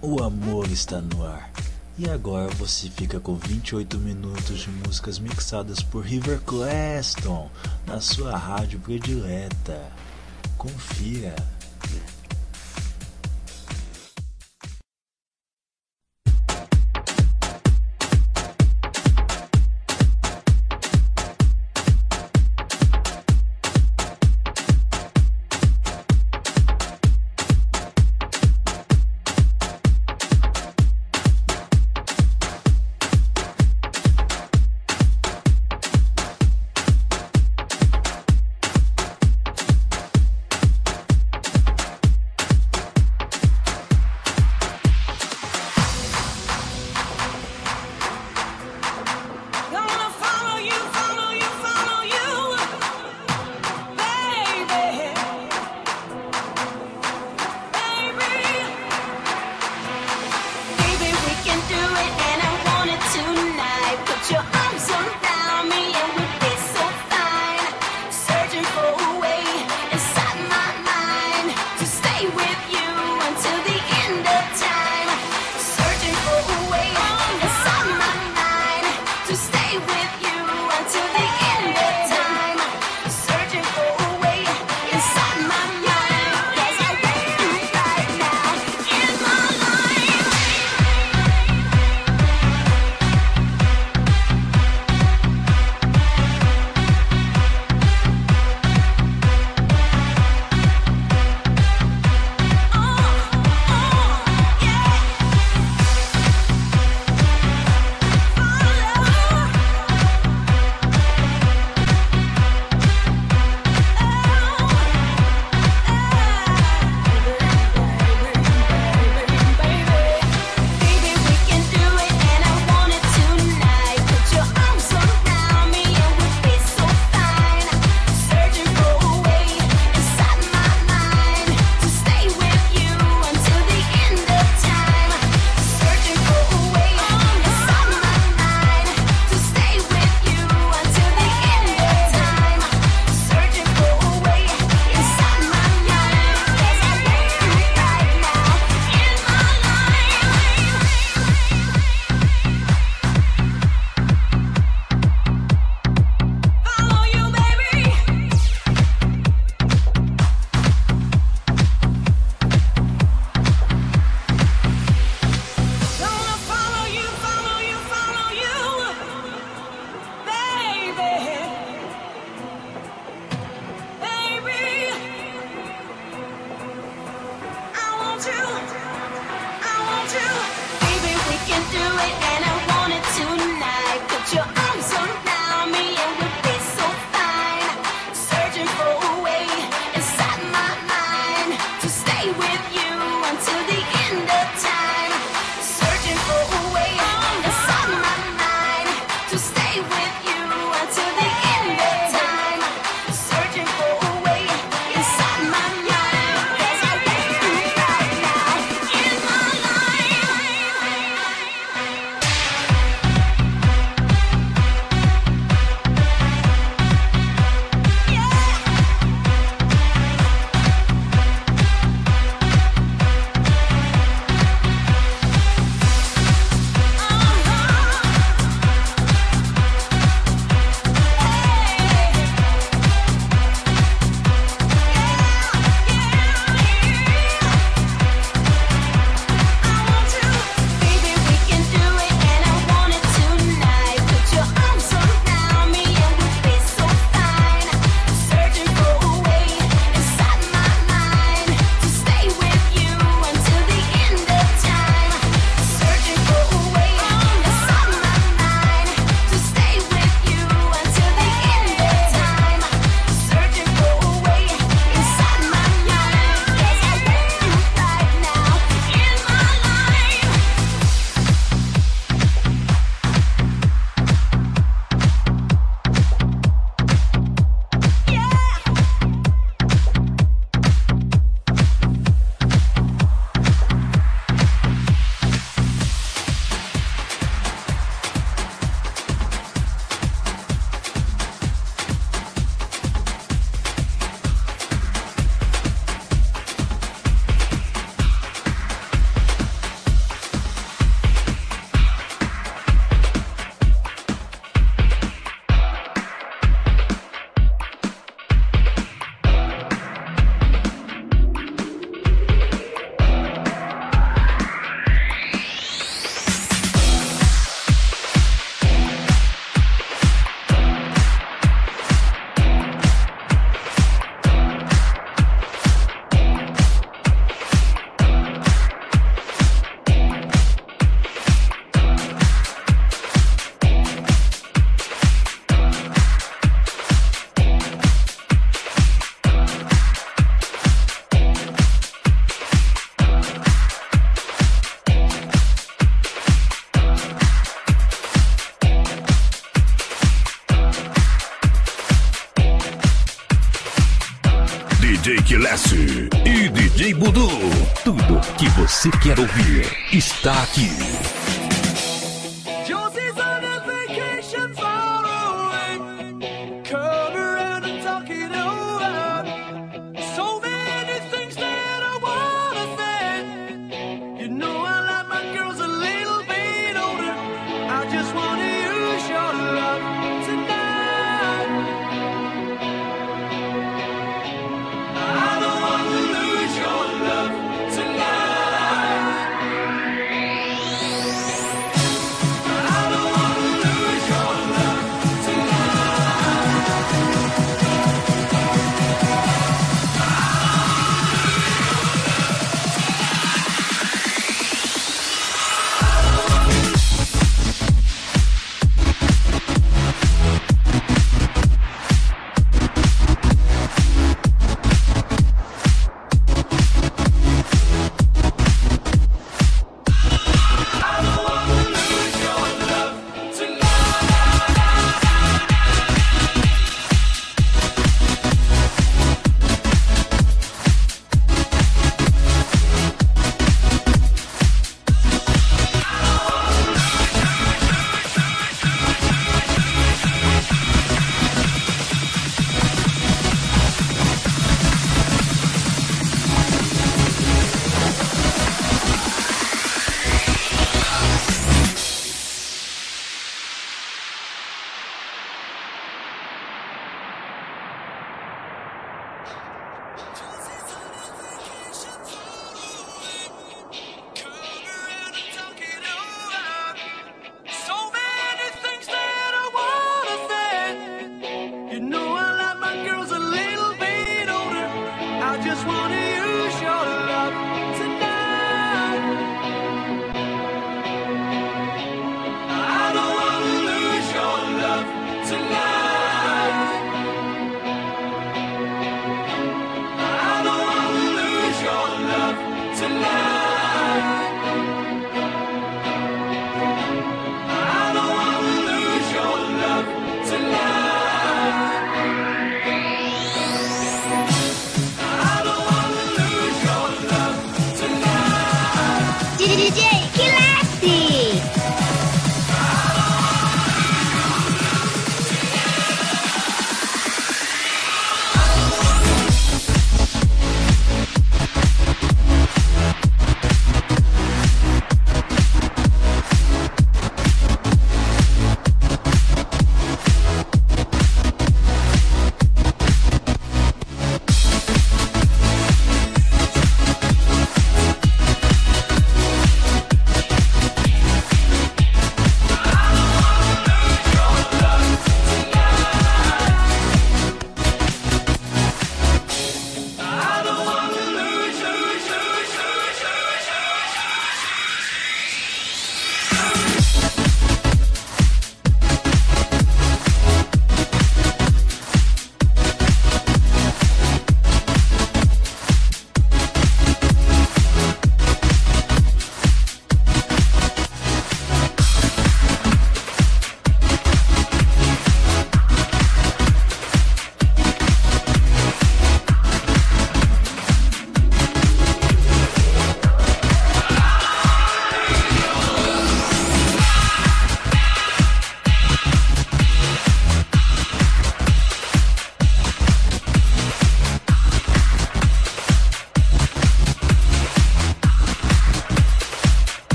O amor está no ar. E agora você fica com 28 minutos de músicas mixadas por River Claston na sua rádio predileta. Confira. Você quer ouvir está aqui.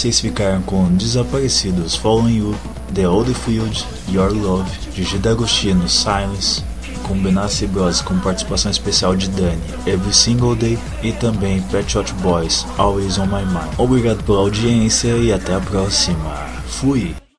Vocês ficaram com Desaparecidos, Fallen You, The Old Field, Your Love, Gigi D'Agostino, Silence, com Benassi Bros com participação especial de Dani, Every Single Day e também Pet Shot Boys, Always On My Mind. Obrigado pela audiência e até a próxima. Fui!